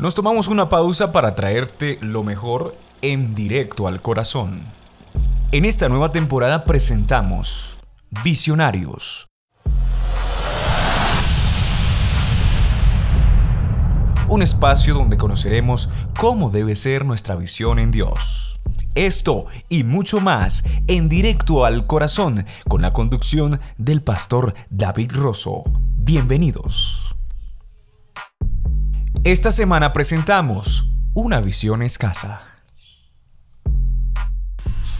Nos tomamos una pausa para traerte lo mejor en directo al corazón. En esta nueva temporada presentamos Visionarios. Un espacio donde conoceremos cómo debe ser nuestra visión en Dios. Esto y mucho más en directo al corazón con la conducción del pastor David Rosso. Bienvenidos. Esta semana presentamos Una visión escasa.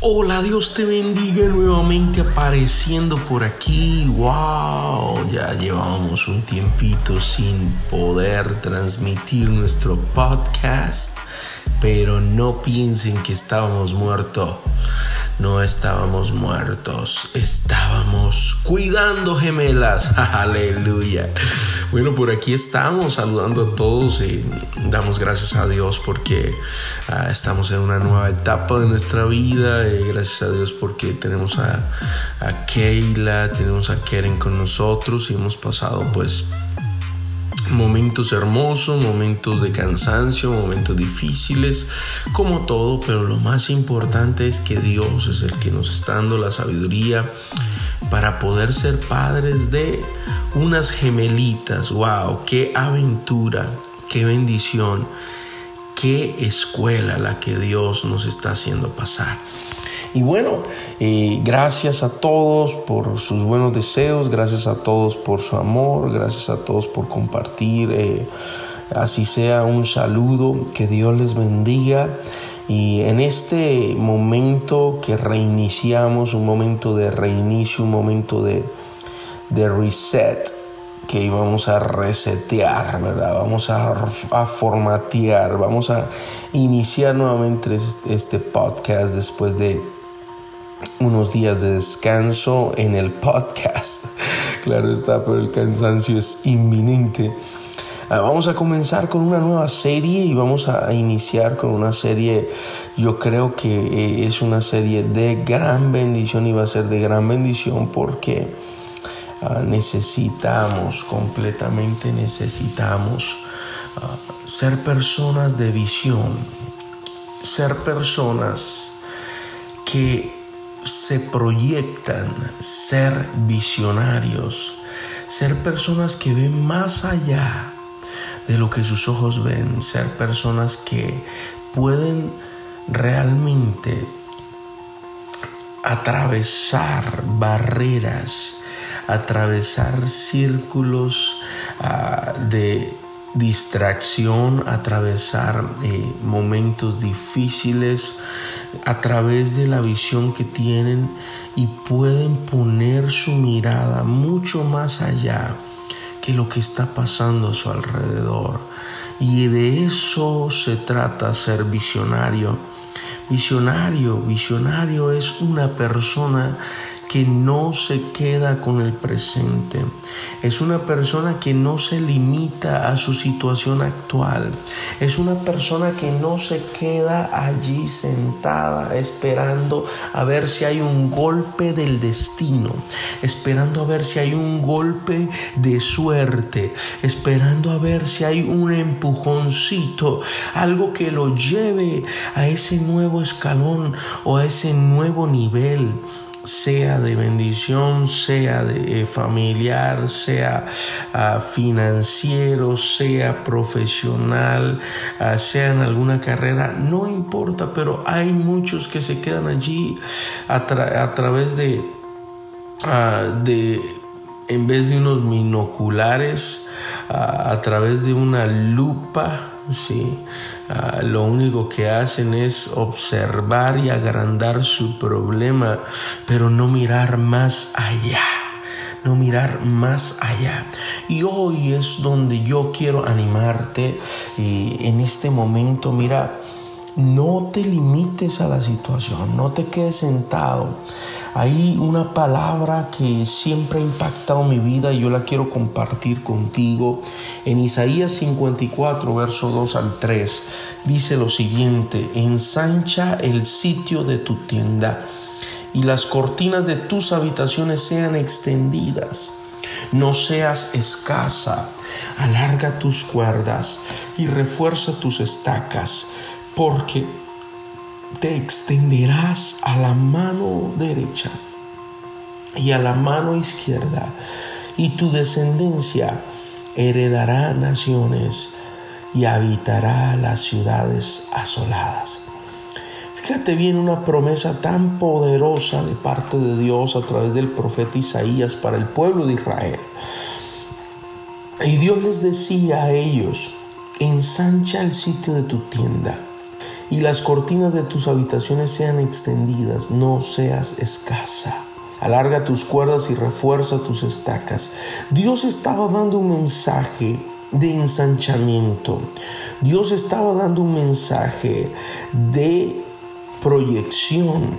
Hola, Dios te bendiga nuevamente apareciendo por aquí. Wow, ya llevamos un tiempito sin poder transmitir nuestro podcast, pero no piensen que estábamos muertos no estábamos muertos, estábamos cuidando gemelas. Aleluya. Bueno, por aquí estamos saludando a todos y damos gracias a Dios porque ah, estamos en una nueva etapa de nuestra vida. Gracias a Dios porque tenemos a, a Keila, tenemos a Keren con nosotros y hemos pasado pues momentos hermosos, momentos de cansancio, momentos difíciles, como todo, pero lo más importante es que Dios es el que nos está dando la sabiduría para poder ser padres de unas gemelitas. ¡Wow! ¡Qué aventura! ¡Qué bendición! ¡Qué escuela la que Dios nos está haciendo pasar! Y bueno, gracias a todos por sus buenos deseos, gracias a todos por su amor, gracias a todos por compartir. Eh, así sea un saludo, que Dios les bendiga. Y en este momento que reiniciamos, un momento de reinicio, un momento de reset, que íbamos a resetear, ¿verdad? Vamos a, a, formatear, vamos a iniciar nuevamente este, este podcast después de unos días de descanso en el podcast. Claro está, pero el cansancio es inminente. Ah, vamos a comenzar con una nueva serie y vamos a iniciar con una serie, yo creo que eh, es una serie de gran bendición y va a ser de gran bendición porque ah, necesitamos, completamente necesitamos ah, ser personas de visión, ser personas que se proyectan ser visionarios, ser personas que ven más allá de lo que sus ojos ven, ser personas que pueden realmente atravesar barreras, atravesar círculos uh, de distracción, atravesar eh, momentos difíciles a través de la visión que tienen y pueden poner su mirada mucho más allá que lo que está pasando a su alrededor. Y de eso se trata ser visionario. Visionario, visionario es una persona que no se queda con el presente. Es una persona que no se limita a su situación actual. Es una persona que no se queda allí sentada esperando a ver si hay un golpe del destino, esperando a ver si hay un golpe de suerte, esperando a ver si hay un empujoncito, algo que lo lleve a ese nuevo escalón o a ese nuevo nivel sea de bendición, sea de eh, familiar, sea uh, financiero, sea profesional, uh, sea en alguna carrera, no importa, pero hay muchos que se quedan allí a, tra a través de, uh, de, en vez de unos binoculares, a través de una lupa, ¿sí? Lo único que hacen es observar y agrandar su problema, pero no mirar más allá no mirar más allá. Y hoy es donde yo quiero animarte y en este momento, mira, no te limites a la situación, no te quedes sentado. Hay una palabra que siempre ha impactado mi vida y yo la quiero compartir contigo. En Isaías 54, verso 2 al 3, dice lo siguiente, ensancha el sitio de tu tienda y las cortinas de tus habitaciones sean extendidas. No seas escasa, alarga tus cuerdas y refuerza tus estacas, porque te extenderás a la mano derecha y a la mano izquierda, y tu descendencia heredará naciones y habitará las ciudades asoladas. Fíjate bien una promesa tan poderosa de parte de Dios a través del profeta Isaías para el pueblo de Israel. Y Dios les decía a ellos, ensancha el sitio de tu tienda y las cortinas de tus habitaciones sean extendidas, no seas escasa. Alarga tus cuerdas y refuerza tus estacas. Dios estaba dando un mensaje de ensanchamiento. Dios estaba dando un mensaje de proyección.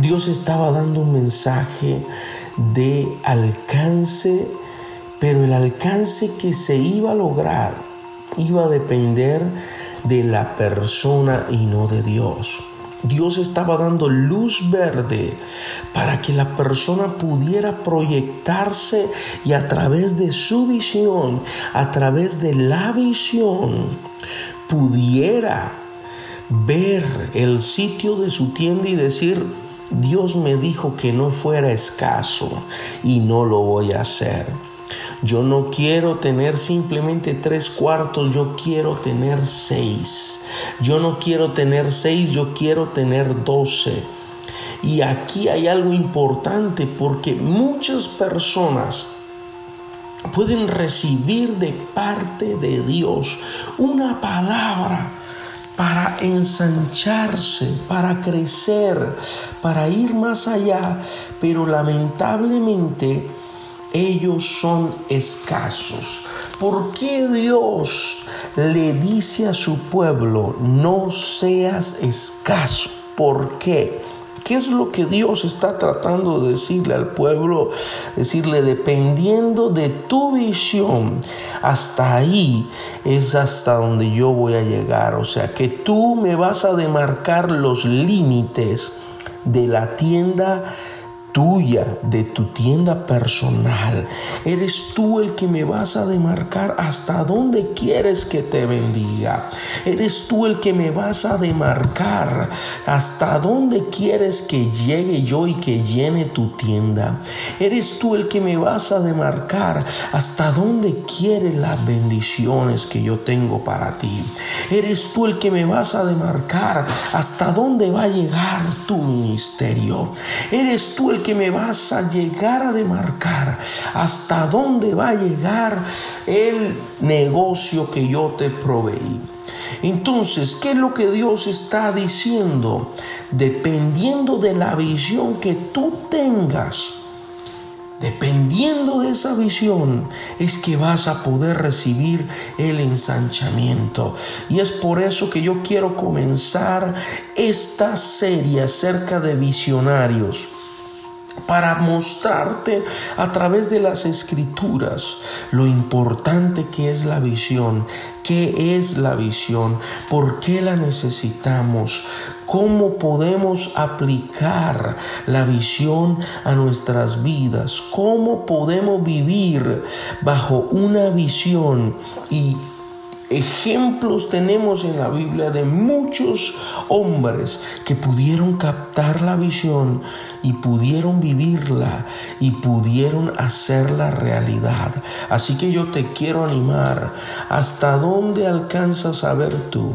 Dios estaba dando un mensaje de alcance, pero el alcance que se iba a lograr iba a depender de la persona y no de Dios. Dios estaba dando luz verde para que la persona pudiera proyectarse y a través de su visión, a través de la visión, pudiera ver el sitio de su tienda y decir, Dios me dijo que no fuera escaso y no lo voy a hacer. Yo no quiero tener simplemente tres cuartos, yo quiero tener seis. Yo no quiero tener seis, yo quiero tener doce. Y aquí hay algo importante porque muchas personas pueden recibir de parte de Dios una palabra para ensancharse, para crecer, para ir más allá, pero lamentablemente ellos son escasos. ¿Por qué Dios le dice a su pueblo, no seas escaso? ¿Por qué? ¿Qué es lo que Dios está tratando de decirle al pueblo? Decirle, dependiendo de tu visión, hasta ahí es hasta donde yo voy a llegar. O sea, que tú me vas a demarcar los límites de la tienda tuya, de tu tienda personal. Eres tú el que me vas a demarcar hasta dónde quieres que te bendiga. Eres tú el que me vas a demarcar hasta dónde quieres que llegue yo y que llene tu tienda. Eres tú el que me vas a demarcar hasta dónde quieres las bendiciones que yo tengo para ti. Eres tú el que me vas a demarcar hasta dónde va a llegar tu ministerio. Eres tú el que me vas a llegar a demarcar, hasta dónde va a llegar el negocio que yo te proveí. Entonces, ¿qué es lo que Dios está diciendo? Dependiendo de la visión que tú tengas, Dependiendo de esa visión es que vas a poder recibir el ensanchamiento. Y es por eso que yo quiero comenzar esta serie acerca de visionarios para mostrarte a través de las escrituras lo importante que es la visión, qué es la visión, por qué la necesitamos, cómo podemos aplicar la visión a nuestras vidas, cómo podemos vivir bajo una visión y Ejemplos tenemos en la Biblia de muchos hombres que pudieron captar la visión y pudieron vivirla y pudieron hacerla realidad. Así que yo te quiero animar. ¿Hasta dónde alcanzas a ver tú?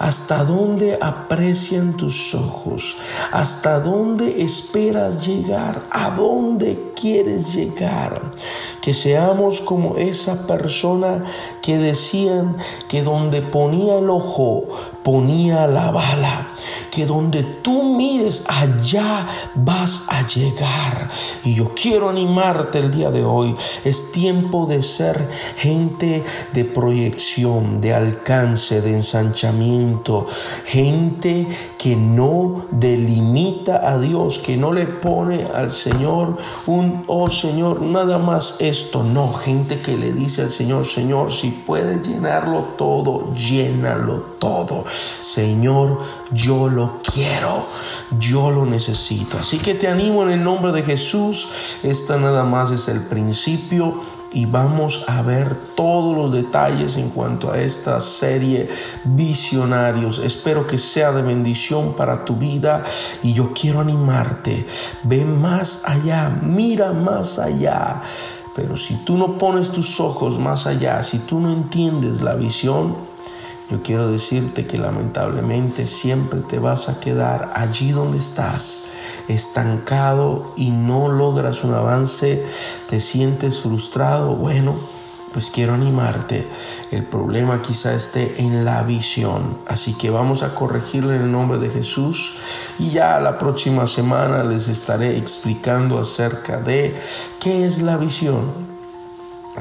¿Hasta dónde aprecian tus ojos? ¿Hasta dónde esperas llegar? ¿A dónde quieres llegar? Que seamos como esa persona que decían que donde ponía el ojo, ponía la bala, que donde tú mires, allá vas a llegar. Y yo quiero animarte el día de hoy. Es tiempo de ser gente de proyección, de alcance, de ensanchamiento, gente que no delimita a Dios, que no le pone al Señor un, oh Señor, nada más esto. No, gente que le dice al Señor, Señor, si puedes llenarlo todo, llénalo todo. Señor, yo lo quiero, yo lo necesito. Así que te animo en el nombre de Jesús. Esta nada más es el principio y vamos a ver todos los detalles en cuanto a esta serie Visionarios. Espero que sea de bendición para tu vida y yo quiero animarte. Ve más allá, mira más allá. Pero si tú no pones tus ojos más allá, si tú no entiendes la visión, yo quiero decirte que lamentablemente siempre te vas a quedar allí donde estás, estancado y no logras un avance, te sientes frustrado. Bueno, pues quiero animarte. El problema quizá esté en la visión. Así que vamos a corregirle en el nombre de Jesús. Y ya la próxima semana les estaré explicando acerca de qué es la visión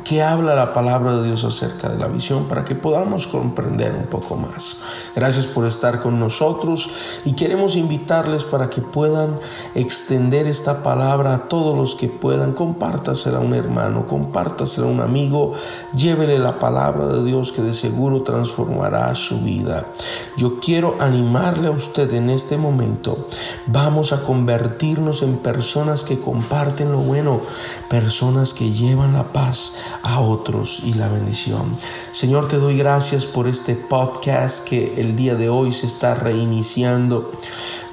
que habla la palabra de Dios acerca de la visión para que podamos comprender un poco más. Gracias por estar con nosotros y queremos invitarles para que puedan extender esta palabra a todos los que puedan. Compártasela a un hermano, compártasela a un amigo, llévele la palabra de Dios que de seguro transformará su vida. Yo quiero animarle a usted en este momento. Vamos a convertirnos en personas que comparten lo bueno, personas que llevan la paz a otros y la bendición. Señor, te doy gracias por este podcast que el día de hoy se está reiniciando.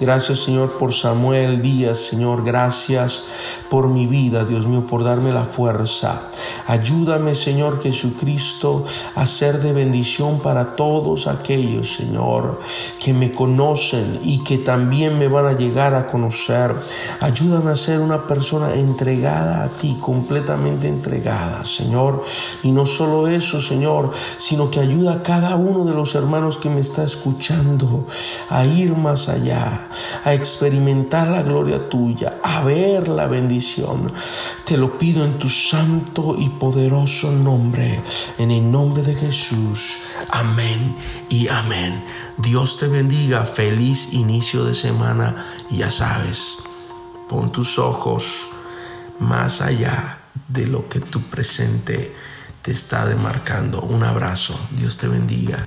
Gracias, Señor, por Samuel Díaz, Señor. Gracias por mi vida, Dios mío, por darme la fuerza. Ayúdame, Señor Jesucristo, a ser de bendición para todos aquellos, Señor, que me conocen y que también me van a llegar a conocer. Ayúdame a ser una persona entregada a ti, completamente entregada, Y no solo eso, Señor, sino que ayuda a cada uno de los hermanos que me está escuchando a ir más allá a experimentar la gloria tuya, a ver la bendición. Te lo pido en tu santo y poderoso nombre, en el nombre de Jesús. Amén y amén. Dios te bendiga, feliz inicio de semana y ya sabes, pon tus ojos más allá de lo que tu presente te está demarcando. Un abrazo, Dios te bendiga.